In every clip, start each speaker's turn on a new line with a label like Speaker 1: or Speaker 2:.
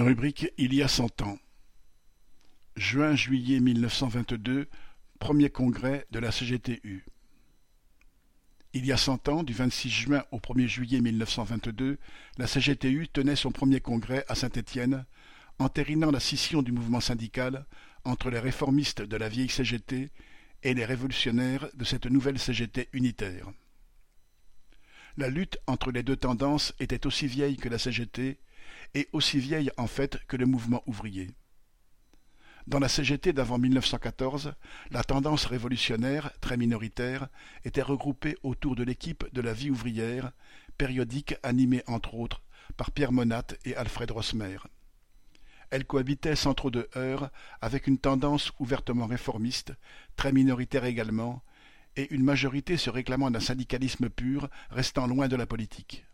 Speaker 1: Rubrique Il y a cent ans. Juin-juillet 1922, premier congrès de la CGTU. Il y a cent ans, du 26 juin au 1er juillet 1922, la CGTU tenait son premier congrès à Saint-Étienne, entérinant la scission du mouvement syndical entre les réformistes de la vieille CGT et les révolutionnaires de cette nouvelle CGT unitaire. La lutte entre les deux tendances était aussi vieille que la CGT et aussi vieille en fait que le mouvement ouvrier. Dans la CGT d'avant 1914, la tendance révolutionnaire, très minoritaire, était regroupée autour de l'équipe de la vie ouvrière, périodique animée entre autres par Pierre Monat et Alfred Rosmer. Elle cohabitait sans trop de heurts avec une tendance ouvertement réformiste, très minoritaire également, et une majorité se réclamant d'un syndicalisme pur restant loin de la politique.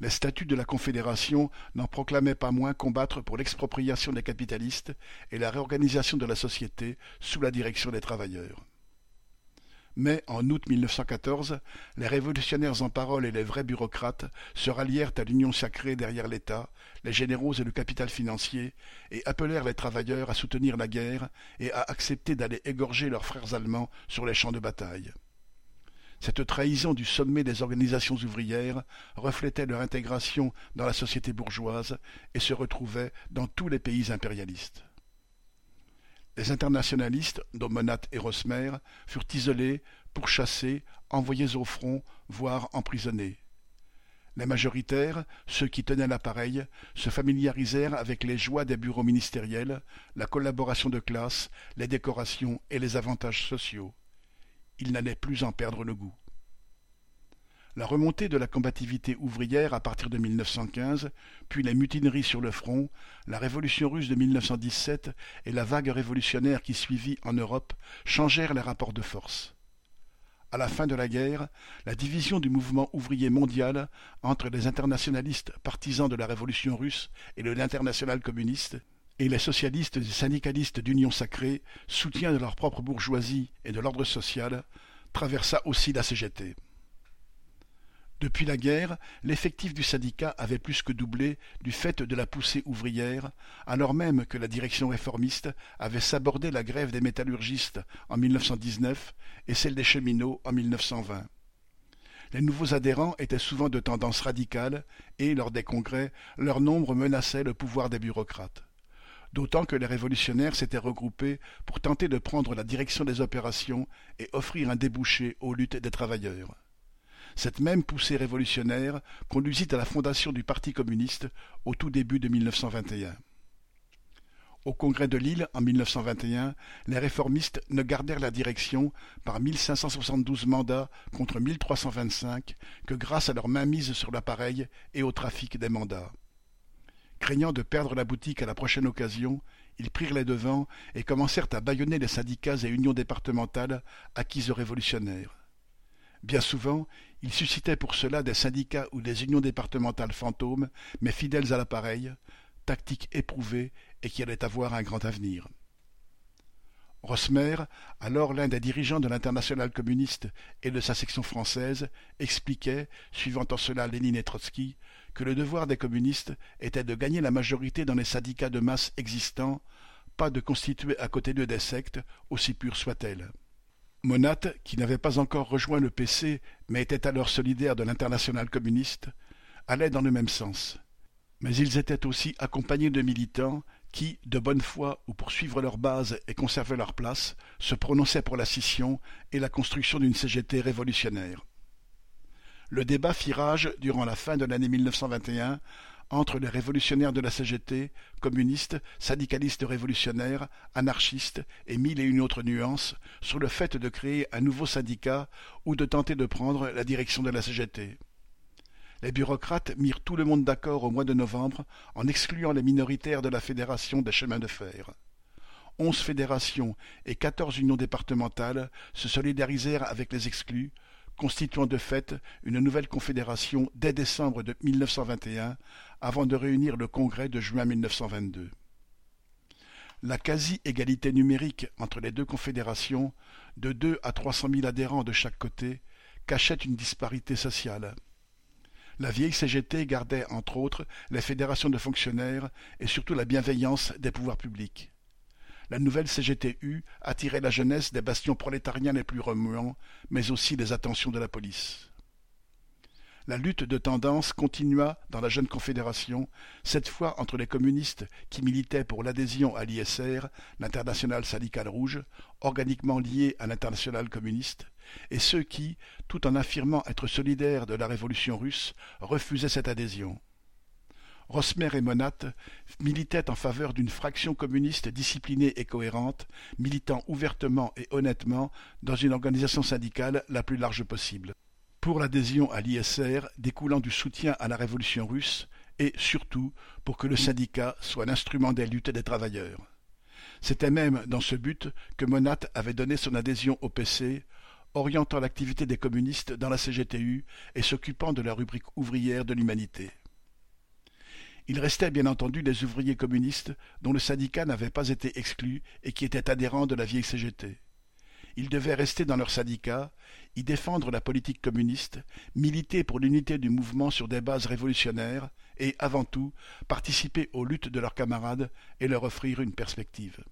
Speaker 1: Les statuts de la Confédération n'en proclamaient pas moins combattre pour l'expropriation des capitalistes et la réorganisation de la société sous la direction des travailleurs. Mais en août 1914, les révolutionnaires en parole et les vrais bureaucrates se rallièrent à l'union sacrée derrière l'État, les généraux et le capital financier, et appelèrent les travailleurs à soutenir la guerre et à accepter d'aller égorger leurs frères allemands sur les champs de bataille. Cette trahison du sommet des organisations ouvrières reflétait leur intégration dans la société bourgeoise et se retrouvait dans tous les pays impérialistes. Les internationalistes, dont Monat et Rosmer, furent isolés, pourchassés, envoyés au front, voire emprisonnés. Les majoritaires, ceux qui tenaient l'appareil, se familiarisèrent avec les joies des bureaux ministériels, la collaboration de classe, les décorations et les avantages sociaux il n'allait plus en perdre le goût. La remontée de la combativité ouvrière à partir de 1915, puis les mutineries sur le front, la révolution russe de 1917 et la vague révolutionnaire qui suivit en Europe changèrent les rapports de force. À la fin de la guerre, la division du mouvement ouvrier mondial entre les internationalistes partisans de la révolution russe et le l'international communiste et les socialistes et syndicalistes d'Union sacrée, soutien de leur propre bourgeoisie et de l'ordre social, traversa aussi la CGT. Depuis la guerre, l'effectif du syndicat avait plus que doublé du fait de la poussée ouvrière, alors même que la direction réformiste avait sabordé la grève des métallurgistes en 1919 et celle des cheminots en 1920. Les nouveaux adhérents étaient souvent de tendance radicale et, lors des congrès, leur nombre menaçait le pouvoir des bureaucrates d'autant que les révolutionnaires s'étaient regroupés pour tenter de prendre la direction des opérations et offrir un débouché aux luttes des travailleurs. Cette même poussée révolutionnaire conduisit à la fondation du Parti communiste au tout début de 1921. Au congrès de Lille en 1921, les réformistes ne gardèrent la direction par 1572 mandats contre 1325 que grâce à leur mainmise sur l'appareil et au trafic des mandats. Craignant de perdre la boutique à la prochaine occasion, ils prirent les devants et commencèrent à bâillonner les syndicats et unions départementales acquises aux révolutionnaires. Bien souvent, ils suscitaient pour cela des syndicats ou des unions départementales fantômes, mais fidèles à l'appareil, tactique éprouvée et qui allait avoir un grand avenir. Rosmer, alors l'un des dirigeants de l'internationale communiste et de sa section française, expliquait, suivant en cela Lénine et Trotsky, que le devoir des communistes était de gagner la majorité dans les syndicats de masse existants, pas de constituer à côté d'eux des sectes, aussi pures soient-elles. Monat, qui n'avait pas encore rejoint le PC, mais était alors solidaire de l'internationale communiste, allait dans le même sens. Mais ils étaient aussi accompagnés de militants qui, de bonne foi ou pour suivre leur base et conserver leur place, se prononçaient pour la scission et la construction d'une CGT révolutionnaire. Le débat fit rage durant la fin de l'année 1921 entre les révolutionnaires de la CGT, communistes, syndicalistes révolutionnaires, anarchistes et mille et une autres nuances sur le fait de créer un nouveau syndicat ou de tenter de prendre la direction de la CGT les bureaucrates mirent tout le monde d'accord au mois de novembre en excluant les minoritaires de la Fédération des chemins de fer. Onze fédérations et quatorze unions départementales se solidarisèrent avec les exclus, constituant de fait une nouvelle confédération dès décembre de 1921, avant de réunir le congrès de juin 1922. La quasi-égalité numérique entre les deux confédérations, de deux à trois cent mille adhérents de chaque côté, cachait une disparité sociale La vieille CGT gardait, entre autres, les fédérations de fonctionnaires et surtout la bienveillance des pouvoirs publics. La nouvelle CGTU attirait la jeunesse des bastions prolétariens les plus remuants, mais aussi les attentions de la police. La lutte de tendance continua dans la jeune confédération, cette fois entre les communistes qui militaient pour l'adhésion à l'ISR, l'international syndical rouge, organiquement lié à l'international communiste, et ceux qui, tout en affirmant être solidaires de la révolution russe, refusaient cette adhésion. Rosmer et Monat militaient en faveur d'une fraction communiste disciplinée et cohérente, militant ouvertement et honnêtement dans une organisation syndicale la plus large possible pour l'adhésion à l'ISR découlant du soutien à la révolution russe et, surtout, pour que le syndicat soit l'instrument des luttes des travailleurs. C'était même dans ce but que Monat avait donné son adhésion au PC, orientant l'activité des communistes dans la CGTU et s'occupant de la rubrique ouvrière de l'humanité. Il restait bien entendu des ouvriers communistes dont le syndicat n'avait pas été exclu et qui étaient adhérents de la vieille CGT. Ils devaient rester dans leur syndicat, y défendre la politique communiste, militer pour l'unité du mouvement sur des bases révolutionnaires et, avant tout, participer aux luttes de leurs camarades et leur offrir une perspective.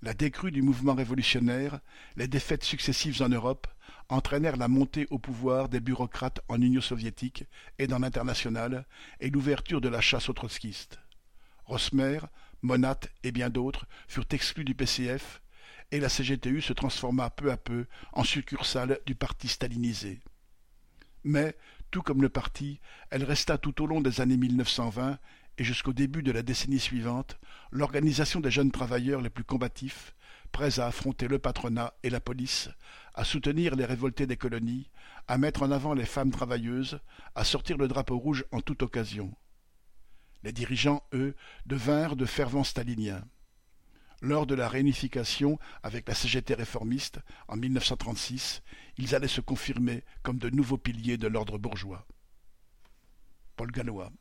Speaker 1: La décrue du mouvement révolutionnaire, les défaites successives en Europe, entraînèrent la montée au pouvoir des bureaucrates en Union soviétique et dans l'international et l'ouverture de la chasse aux trotskistes. Rosmer, Monat et bien d'autres furent exclus du PCF, et la CGTU se transforma peu à peu en succursale du parti stalinisé. Mais, tout comme le parti, elle resta tout au long des années 1920 et jusqu'au début de la décennie suivante l'organisation des jeunes travailleurs les plus combatifs, prêts à affronter le patronat et la police, à soutenir les révoltés des colonies, à mettre en avant les femmes travailleuses, à sortir le drapeau rouge en toute occasion. Les dirigeants, eux, devinrent de fervents staliniens. Lors de la réunification avec la CGT réformiste en 1936, ils allaient se confirmer comme de nouveaux piliers de l'ordre bourgeois. Paul Gallois